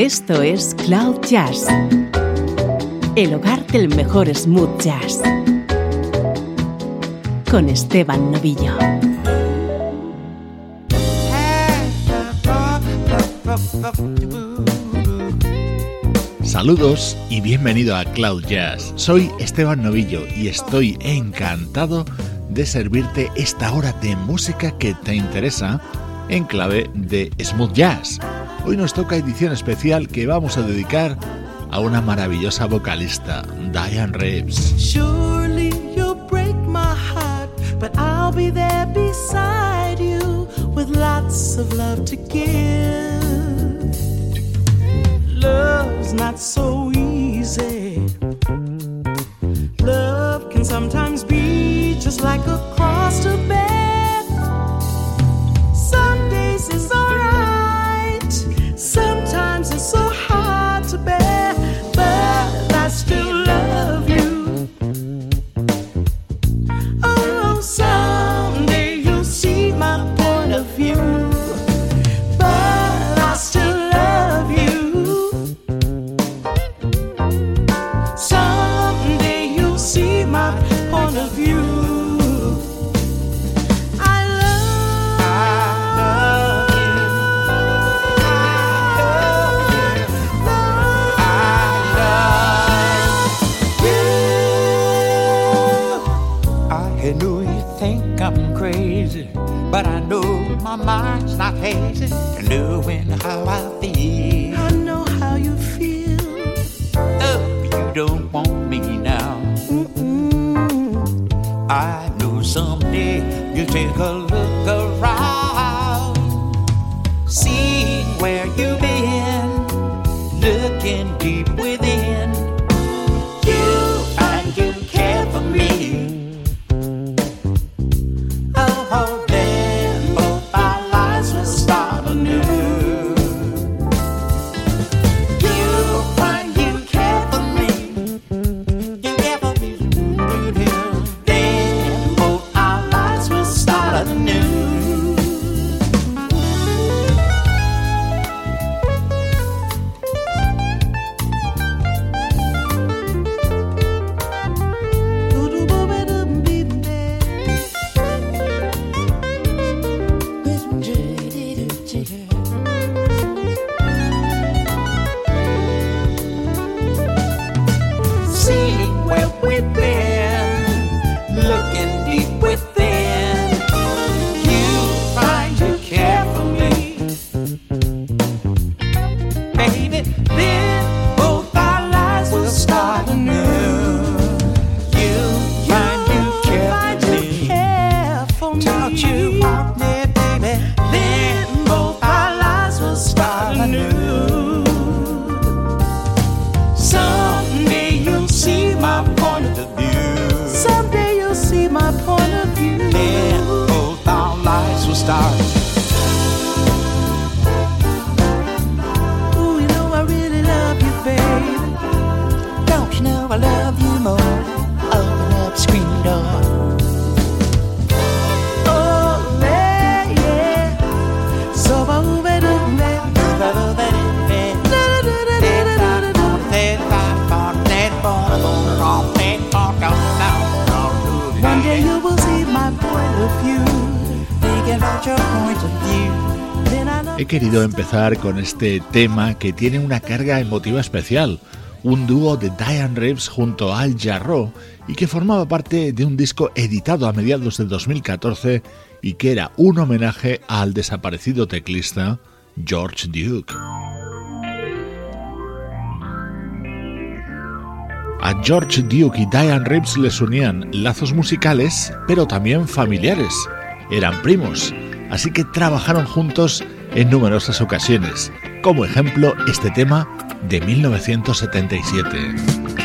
Esto es Cloud Jazz, el hogar del mejor smooth jazz, con Esteban Novillo. Saludos y bienvenido a Cloud Jazz. Soy Esteban Novillo y estoy encantado de servirte esta hora de música que te interesa en clave de smooth jazz. Hoy nos toca edición especial que vamos a dedicar a una maravillosa vocalista, Diane Reeves. Surely you'll break my heart, but I'll be there beside you with lots of love to give. Love's not so easy. Take a I love you more? Oh, know He querido empezar con este tema que tiene una carga emotiva especial, un dúo de Diane Reeves junto a Al Jarreau y que formaba parte de un disco editado a mediados del 2014 y que era un homenaje al desaparecido teclista George Duke. A George Duke y Diane Reeves les unían lazos musicales, pero también familiares. Eran primos, así que trabajaron juntos en numerosas ocasiones. Como ejemplo, este tema de 1977.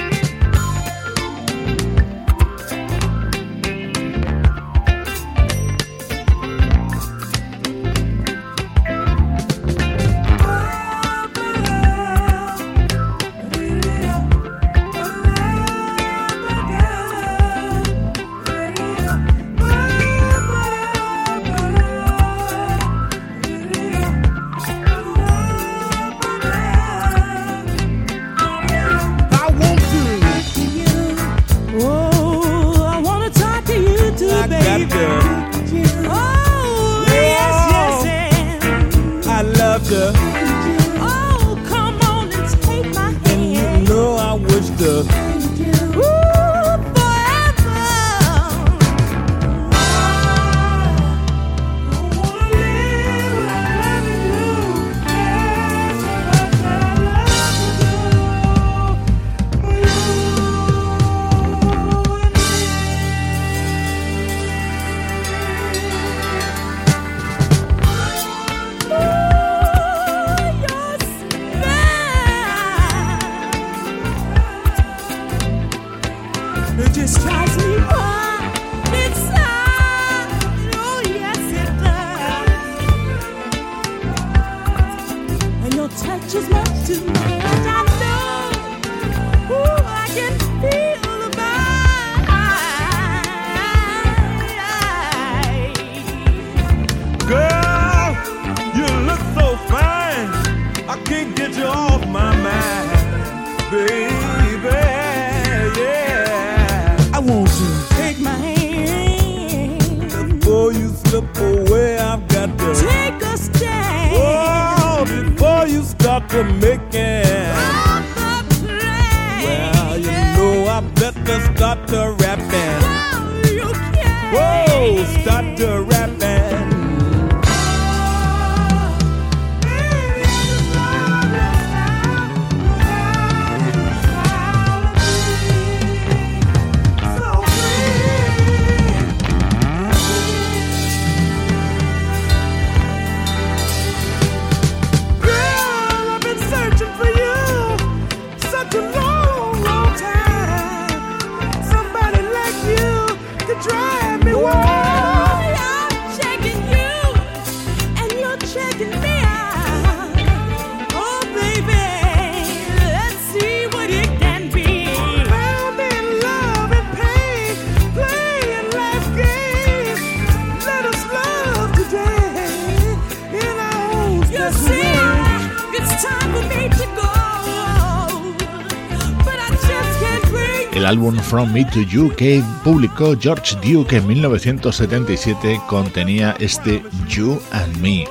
From Me to You que publicó George Duke en 1977 contenía este You and Me.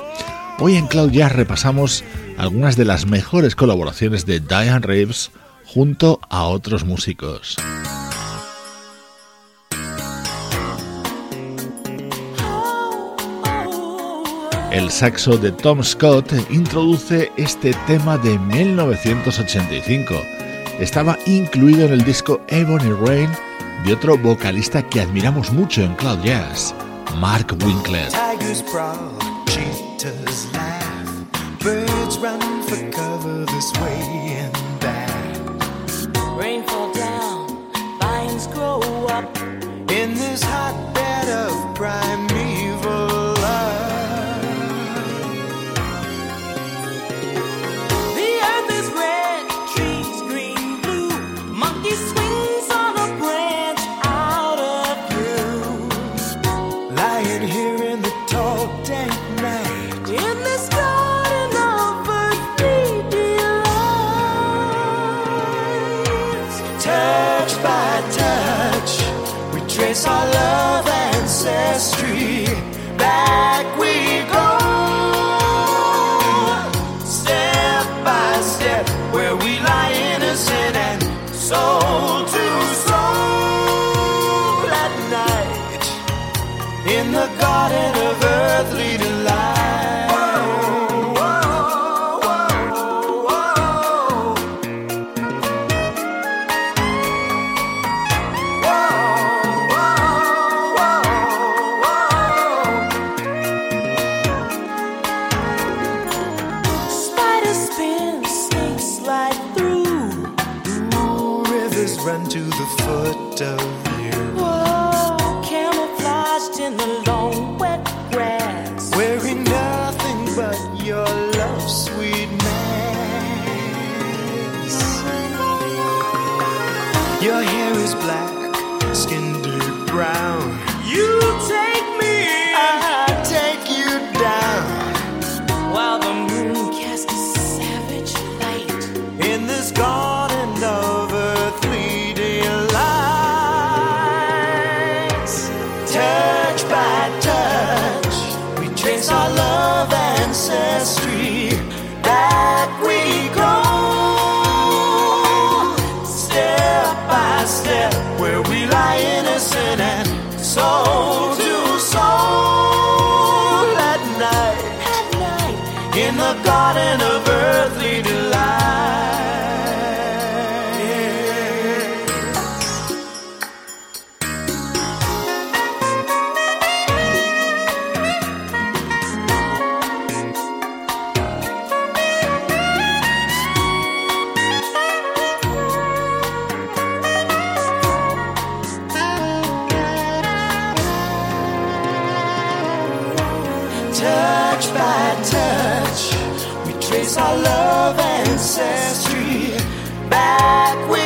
Hoy en Cloud Jazz repasamos algunas de las mejores colaboraciones de Diane Reeves junto a otros músicos. El saxo de Tom Scott introduce este tema de 1985 estaba incluido en el disco Ebony Rain de otro vocalista que admiramos mucho en Cloud Jazz, Mark Winkler. Touch by touch, we trace our love ancestry. Back we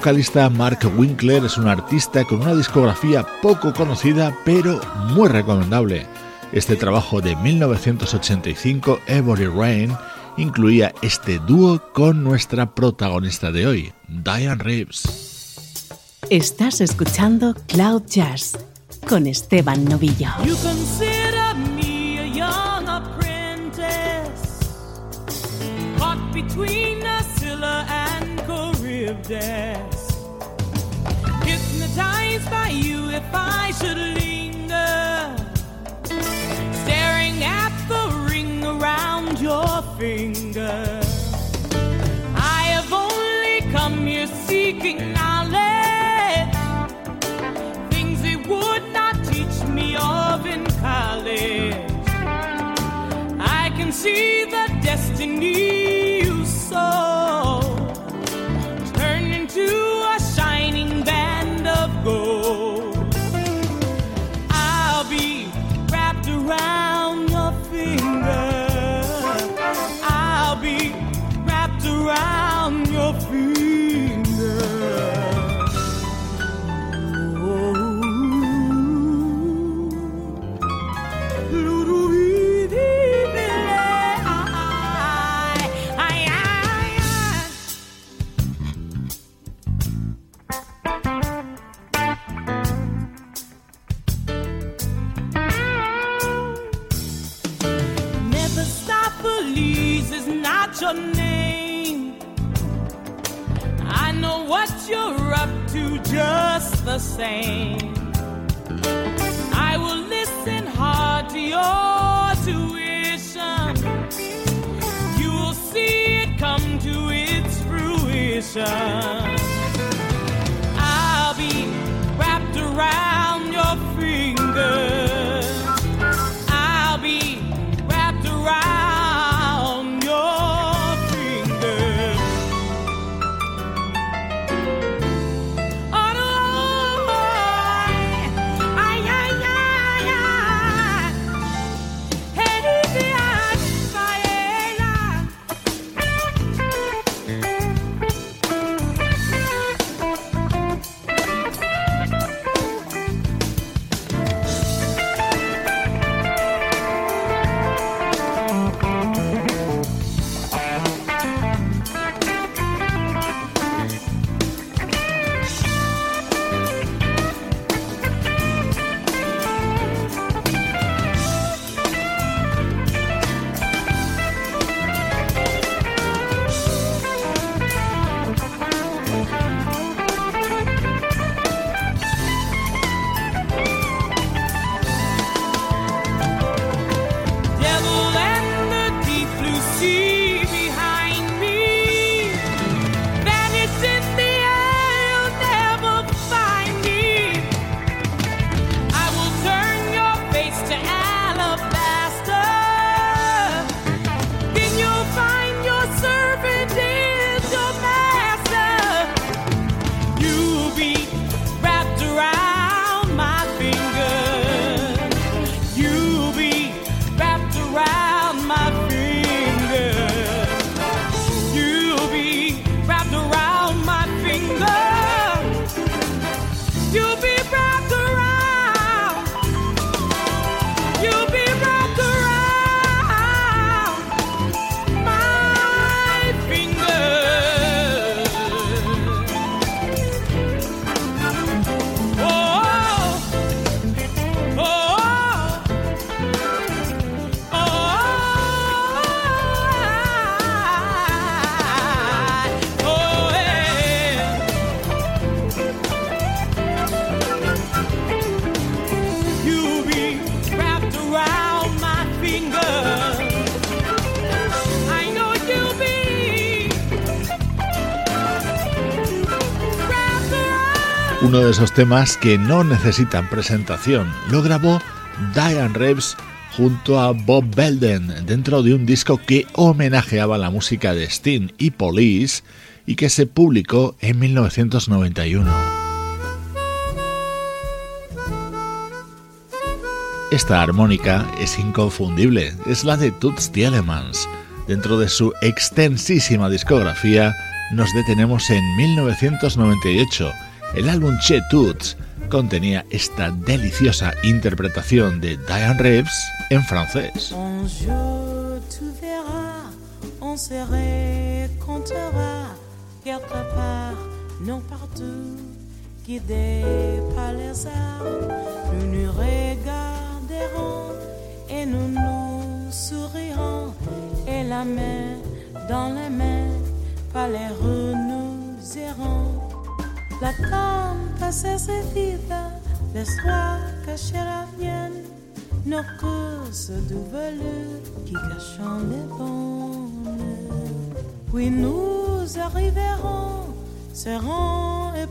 vocalista Mark Winkler es un artista con una discografía poco conocida pero muy recomendable. Este trabajo de 1985, Every Rain, incluía este dúo con nuestra protagonista de hoy, Diane Reeves. Estás escuchando Cloud Jazz con Esteban Novillo. You consider me a young apprentice, caught between Scylla and Charybdis. Hypnotized by you if I should linger, staring at the ring around your finger. I have only come here seeking knowledge things they would not teach me of in college. I can see the destiny you sow the same. I will listen hard to your tuition. You will see it come to its fruition. Uno de esos temas que no necesitan presentación. Lo grabó Diane Reeves junto a Bob Belden dentro de un disco que homenajeaba la música de Sting y Police y que se publicó en 1991. Esta armónica es inconfundible, es la de Toots Thielemans. Dentro de su extensísima discografía, nos detenemos en 1998 el álbum Che Toots contenía esta deliciosa interpretación de Diane Reeves en francés. Bonjour, tu verras, on se rencontrera quelque part, non partout, guidés par les arts. Nous nous regarderons et nous nous sourirons, et la main dans la main, par les rues nous irons. La campa se vida, les soirs cachés reviennent, nos courses velours qui cachent les bonnes. Puis nous arriverons, seront et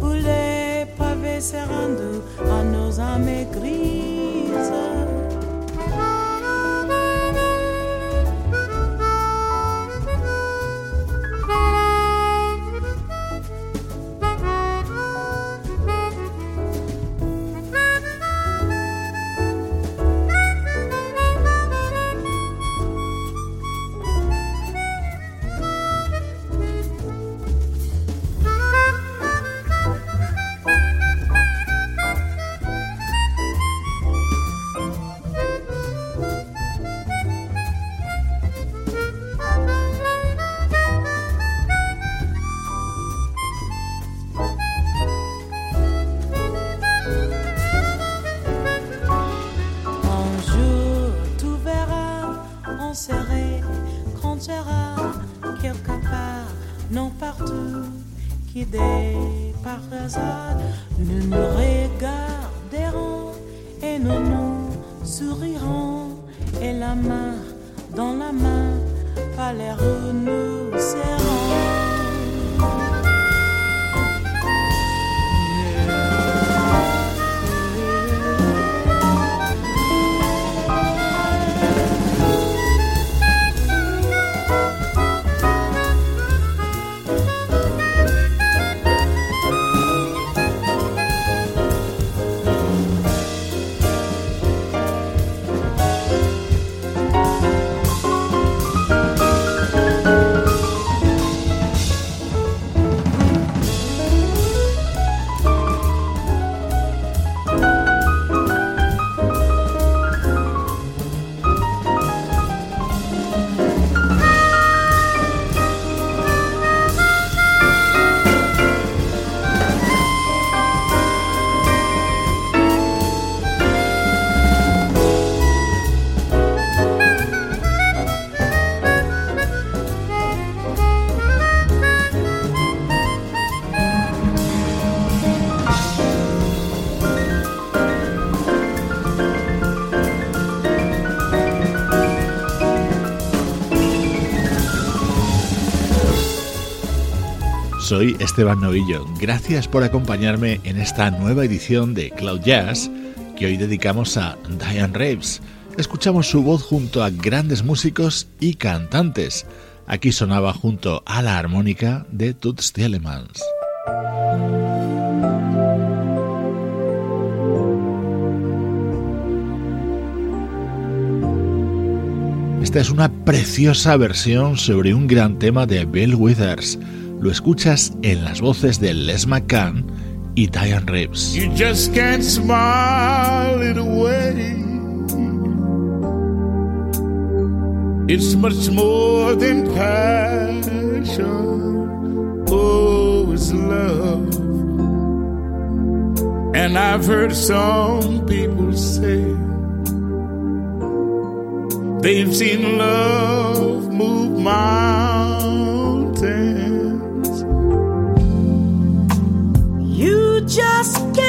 où les pavés seront à nos âmes grises. Soy Esteban Novillo. Gracias por acompañarme en esta nueva edición de Cloud Jazz que hoy dedicamos a Diane Reeves. Escuchamos su voz junto a grandes músicos y cantantes. Aquí sonaba junto a la armónica de Toots Thielemans. Esta es una preciosa versión sobre un gran tema de Bill Withers lo escuchas en las voces de Les McCann y Diane Reeves. You just can't smile it away. It's much more than passion. Oh, it's love. And I've heard some people say they've seen love move mountains. just get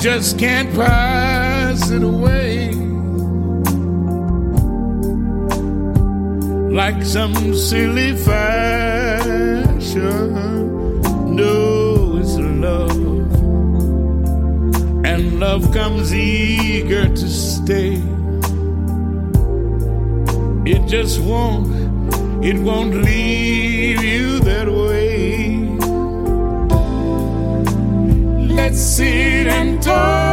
just can't pass it away like some silly fashion. No, it's love, and love comes eager to stay. It just won't, it won't leave you seed and done.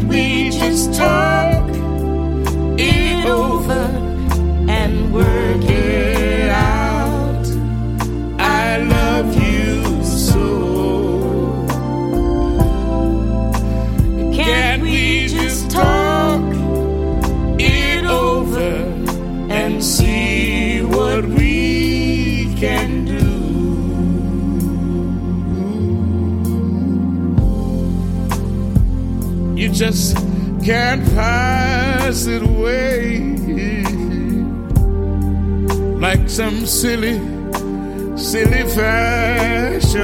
we just can't pass it away like some silly, silly fashion.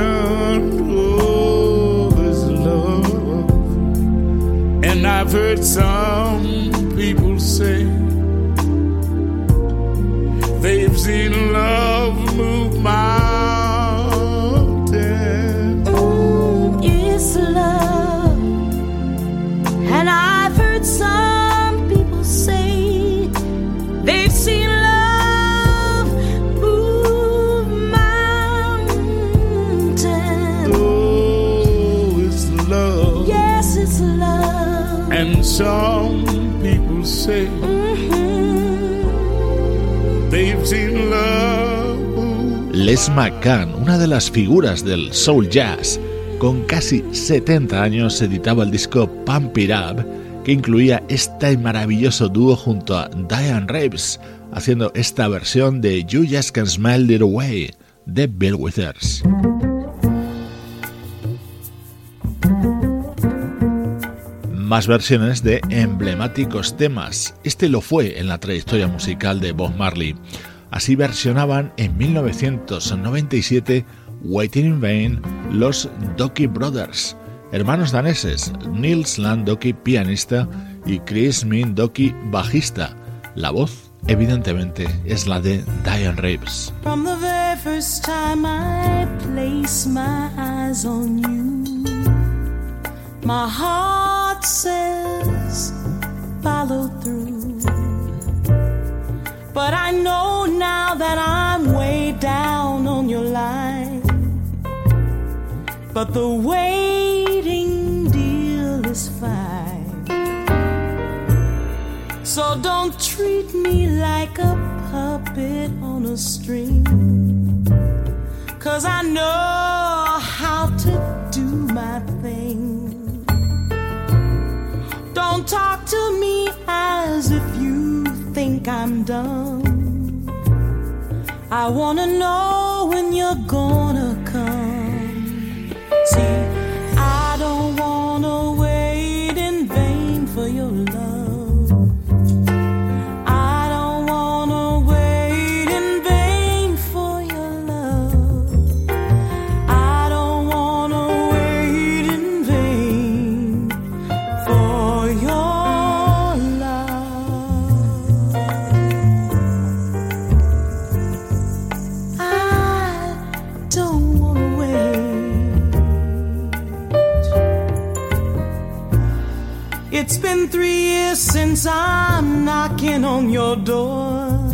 Oh, this love. And I've heard some people say they've seen love move mountains. Some people say they've seen love. Les McCann, una de las figuras del soul jazz, con casi 70 años editaba el disco Pump It Up, que incluía este maravilloso dúo junto a Diane Reeves, haciendo esta versión de You Just Can Smile It Away de Bill Withers. Más versiones de emblemáticos temas. Este lo fue en la trayectoria musical de Bob Marley. Así versionaban en 1997 Waiting in Vain los Doki Brothers, hermanos daneses, Nils Landoki pianista y Chris Min Doki bajista. La voz, evidentemente, es la de Diane Reeves. From the very first time I place my eyes on you, my heart says follow through. But I know now that I'm way down on your line. But the waiting deal is fine. So don't treat me like a puppet on a string. Cause I know how to do my thing. Don't talk to me as if you think I'm done. I wanna know when you're gonna come. See, It's been three years since I'm knocking on your door,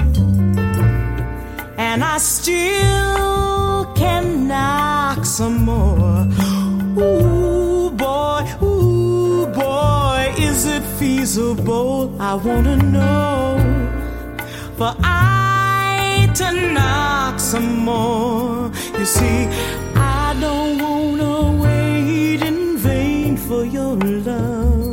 and I still can knock some more. Ooh, boy, ooh, boy, is it feasible? I wanna know. For I to knock some more. You see, I don't wanna wait in vain for your love.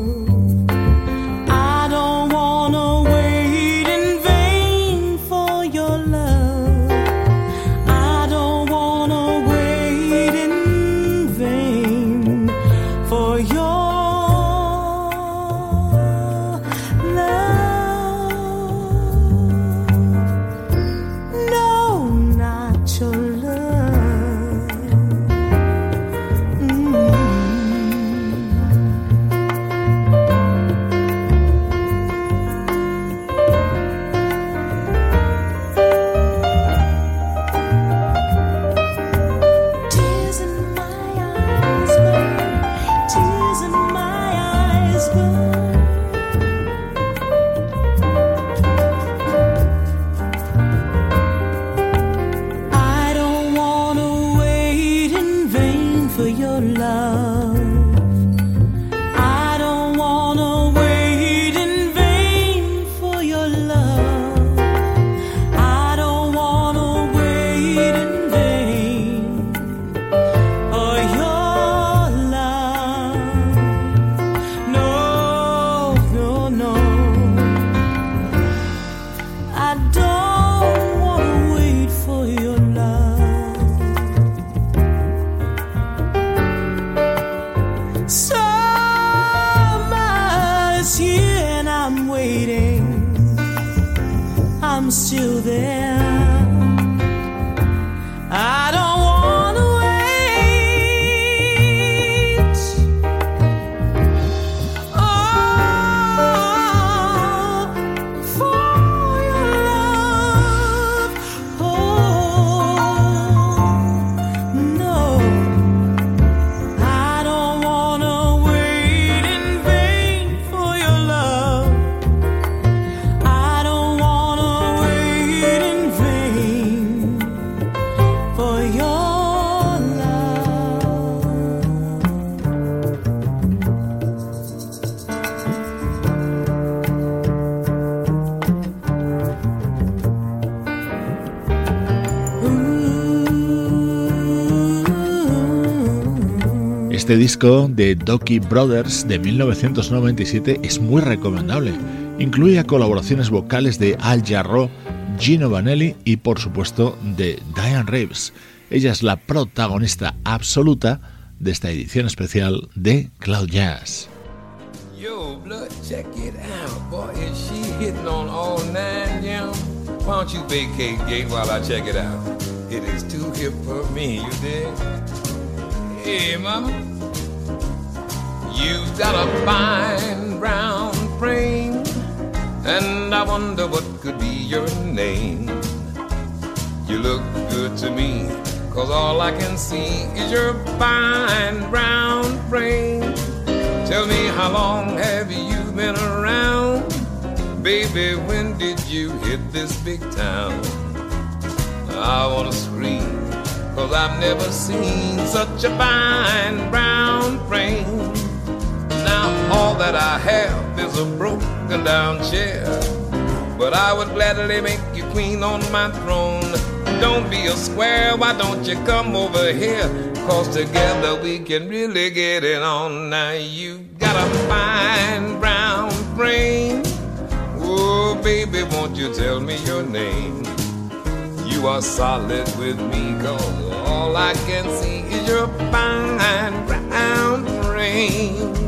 Still to. Este disco de Doki Brothers de 1997 es muy recomendable. Incluye colaboraciones vocales de Al Jarreau, Gino Vanelli y por supuesto de Diane Reeves. Ella es la protagonista absoluta de esta edición especial de Cloud Jazz. Yo, blood, check it out. Boy, is she hitting on all nine, Jim? Why don't you vacate gate while I check it out? It is too hip for me, you dig? Hey, mama. You've got a fine brown frame, and I wonder what could be your name. You look good to me, cause all I can see is your fine brown frame. Tell me how long have you been around? Baby, when did you hit this big town? I wanna scream, cause I've never seen such a fine brown frame. All that I have is a broken down chair. But I would gladly make you queen on my throne. Don't be a square, why don't you come over here? Cause together we can really get it on. Now you got a fine brown brain. Oh, baby, won't you tell me your name? You are solid with me, cause all I can see is your fine brown frame.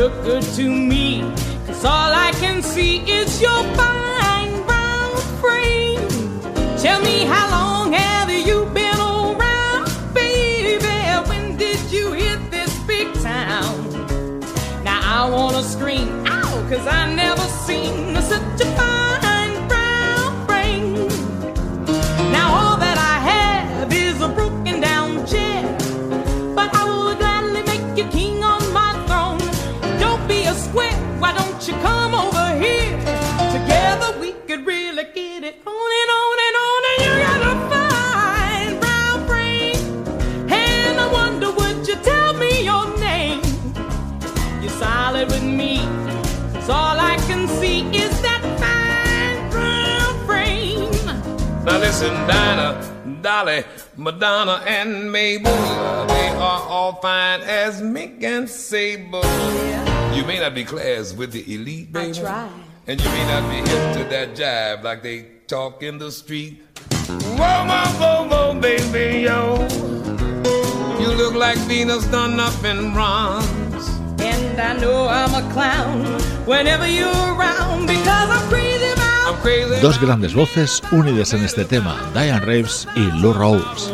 Look good to me, cause all I can see is your fine brown frame. Tell me how long have you been around, baby? When did you hit this big town? Now I wanna scream, ow, cause I never seen such a fine Listen, Dinah, Dolly, Madonna, and Mabel, they are all fine as Mink and Sable. You may not be class with the elite, baby. I try. And you may not be hip to that jive like they talk in the street. Whoa, whoa, whoa, whoa, baby, yo. You look like Venus done up in bronze. And I know I'm a clown whenever you're around because I'm crazy about I'm crazy. Dos grandes voces unidas en este tema, Diane Reeves y Lou Rawls.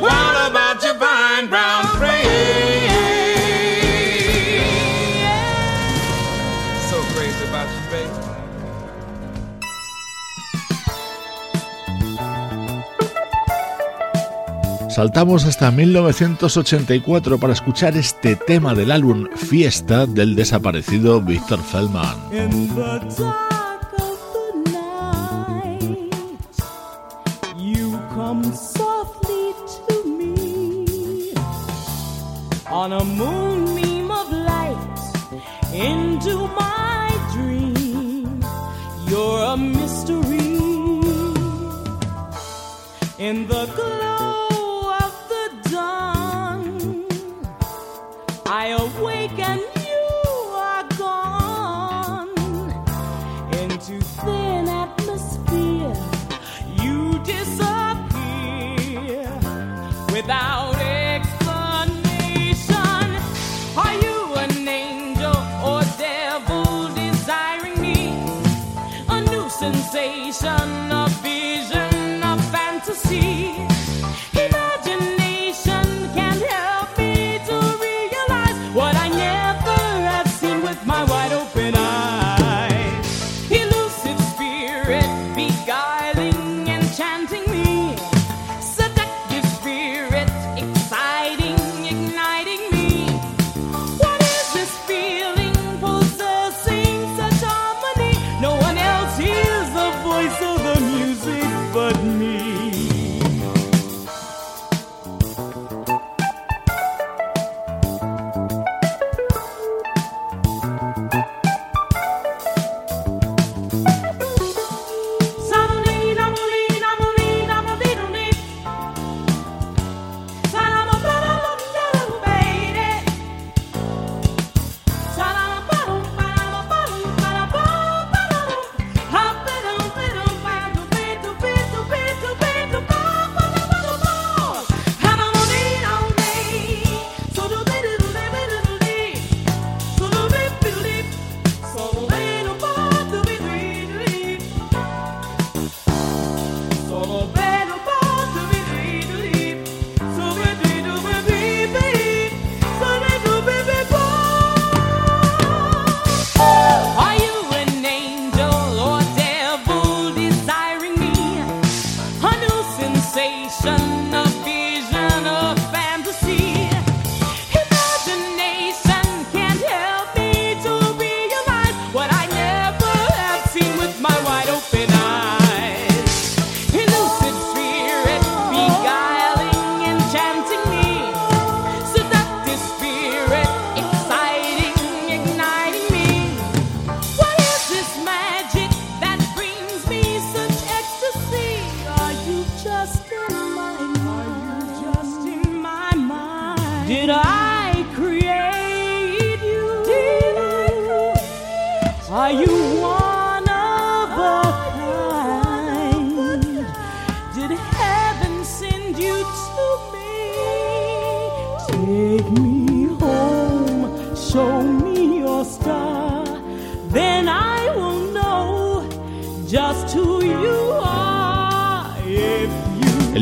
Saltamos hasta 1984 para escuchar este tema del álbum Fiesta del desaparecido Víctor Feldman. On a moonbeam of light into my dream. You're a mystery in the glow of the dawn. I why do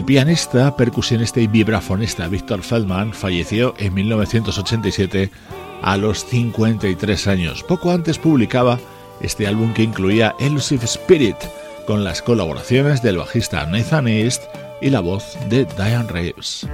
Pianista, percusionista y vibrafonista Víctor Feldman falleció en 1987 a los 53 años. Poco antes publicaba este álbum que incluía Elusive Spirit, con las colaboraciones del bajista Nathan East y la voz de Diane Reeves.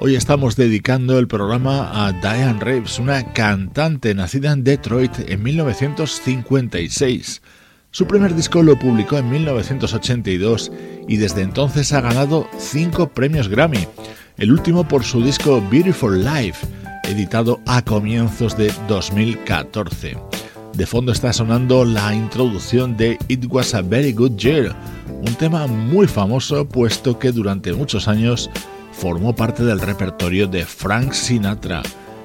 Hoy estamos dedicando el programa a Diane Reeves, una cantante nacida en Detroit en 1956. Su primer disco lo publicó en 1982 y desde entonces ha ganado cinco premios Grammy, el último por su disco Beautiful Life, editado a comienzos de 2014. De fondo está sonando la introducción de It Was a Very Good Year, un tema muy famoso puesto que durante muchos años formó parte del repertorio de Frank Sinatra.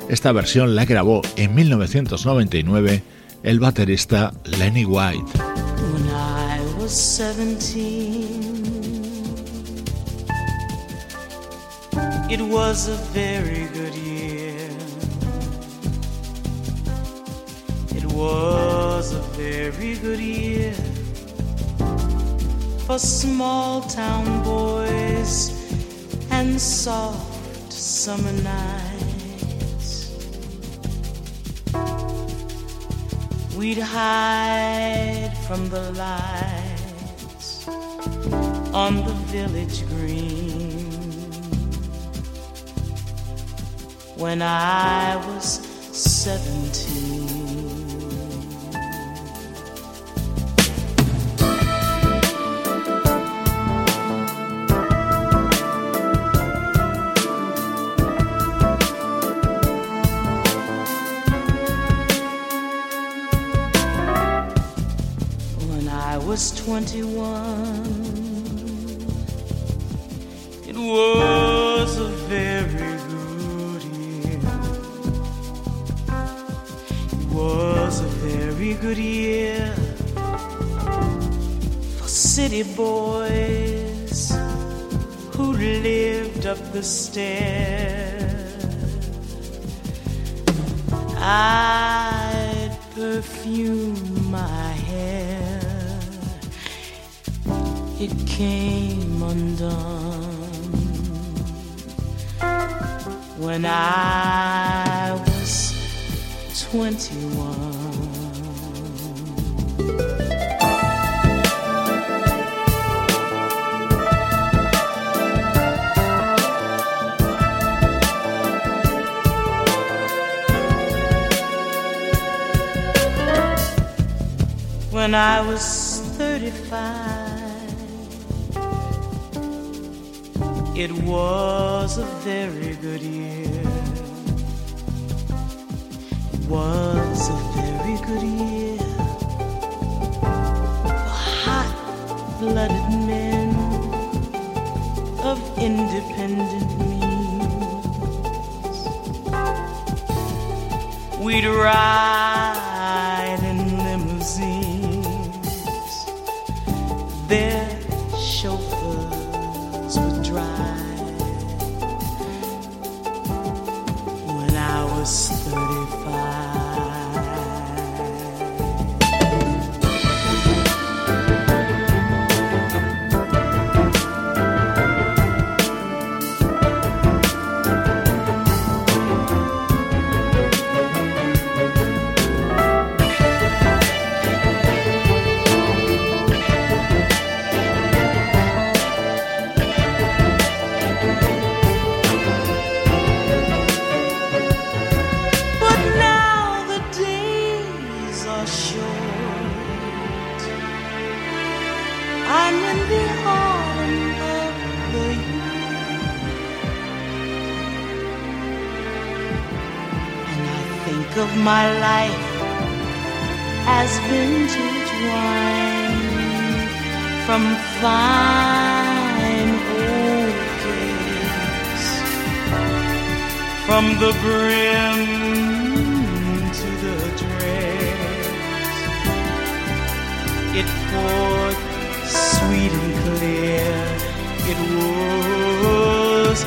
Esta versión la grabó en 1999 el baterista Lenny White. When I was 17, it was a very good year. It was a very good year for small town boys and soft summer nights. We'd hide from the lights on the village green. When I was seventeen. Was 21, it was a very good year. It was a very good year for city boys who lived up the stairs. I'd perfume my It came undone when I was 21. When I was 35, it was a very good year. It was a very good year hot blooded men of independent means. We'd ride in limousines. Their my life as vintage wine from fine old days, from the brim to the dregs. It poured sweet and clear. It was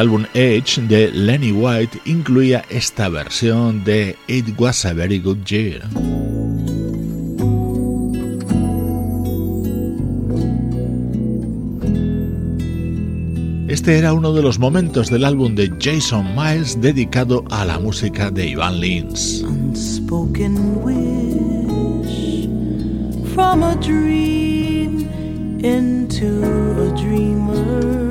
álbum Edge de Lenny White incluía esta versión de It Was a Very Good Year. Este era uno de los momentos del álbum de Jason Miles dedicado a la música de Ivan Lins. unspoken wish from a dream into a dreamer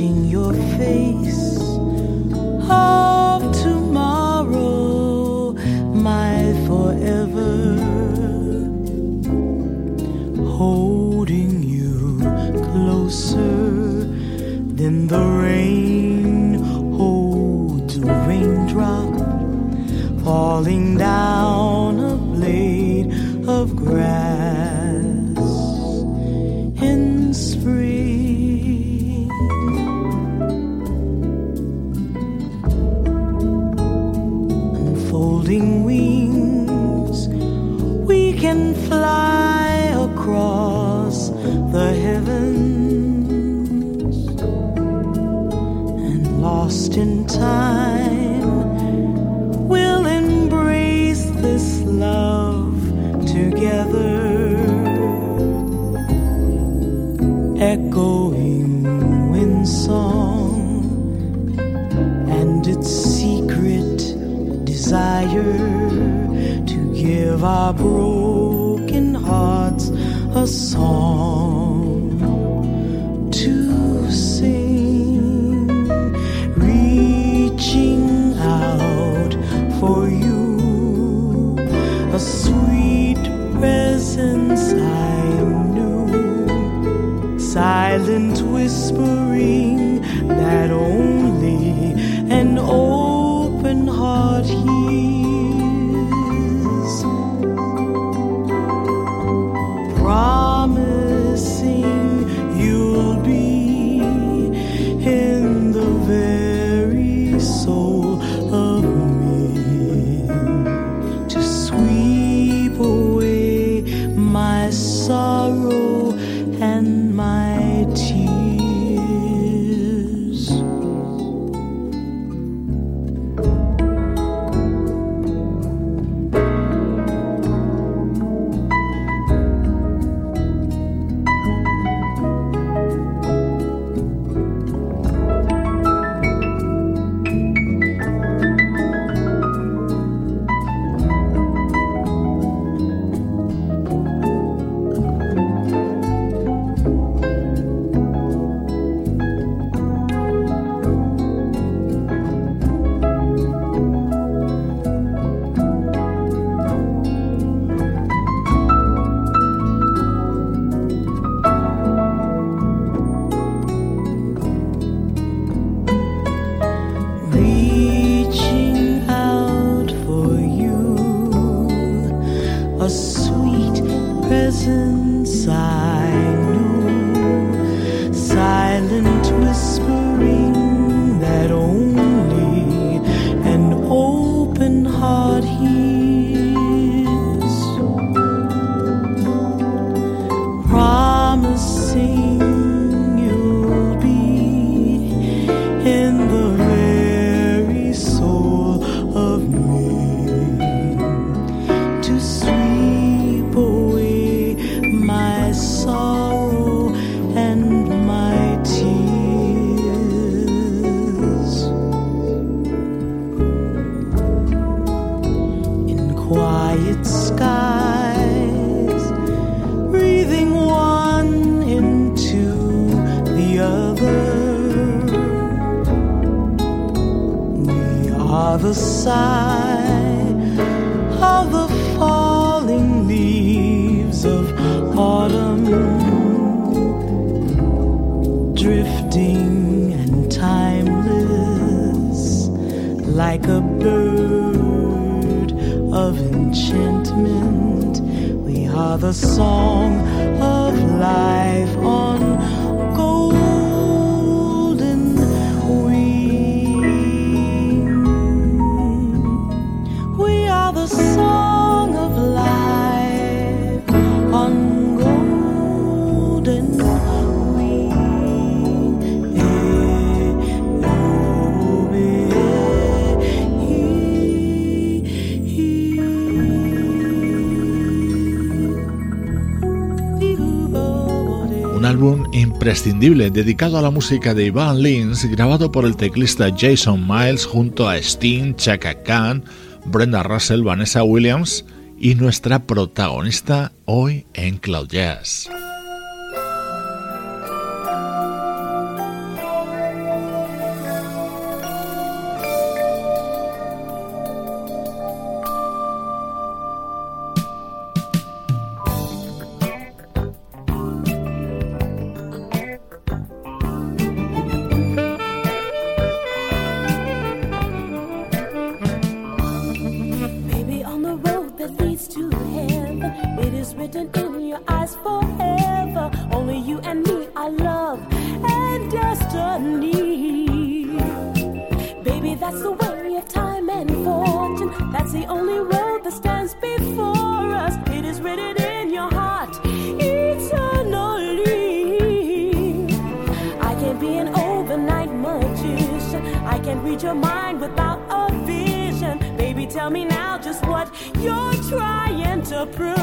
your face of tomorrow my forever holding you closer than the song dedicado a la música de Ivan Lins, grabado por el teclista Jason Miles junto a Sting, Chaka Khan, Brenda Russell, Vanessa Williams y nuestra protagonista hoy en Cloud Jazz. a proof.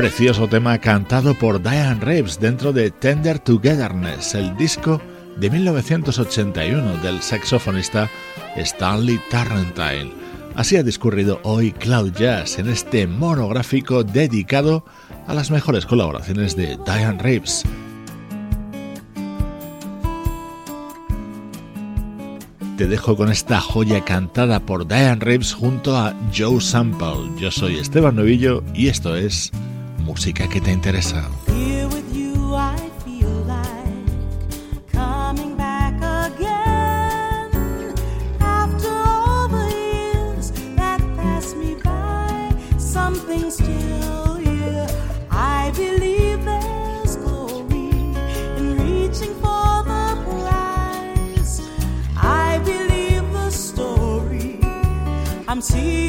Precioso tema cantado por Diane Reeves dentro de Tender Togetherness, el disco de 1981 del saxofonista Stanley Tarrantine. Así ha discurrido hoy Cloud Jazz en este monográfico dedicado a las mejores colaboraciones de Diane Reeves. Te dejo con esta joya cantada por Diane Reeves junto a Joe Sample. Yo soy Esteban Novillo y esto es música que te interesa. I'm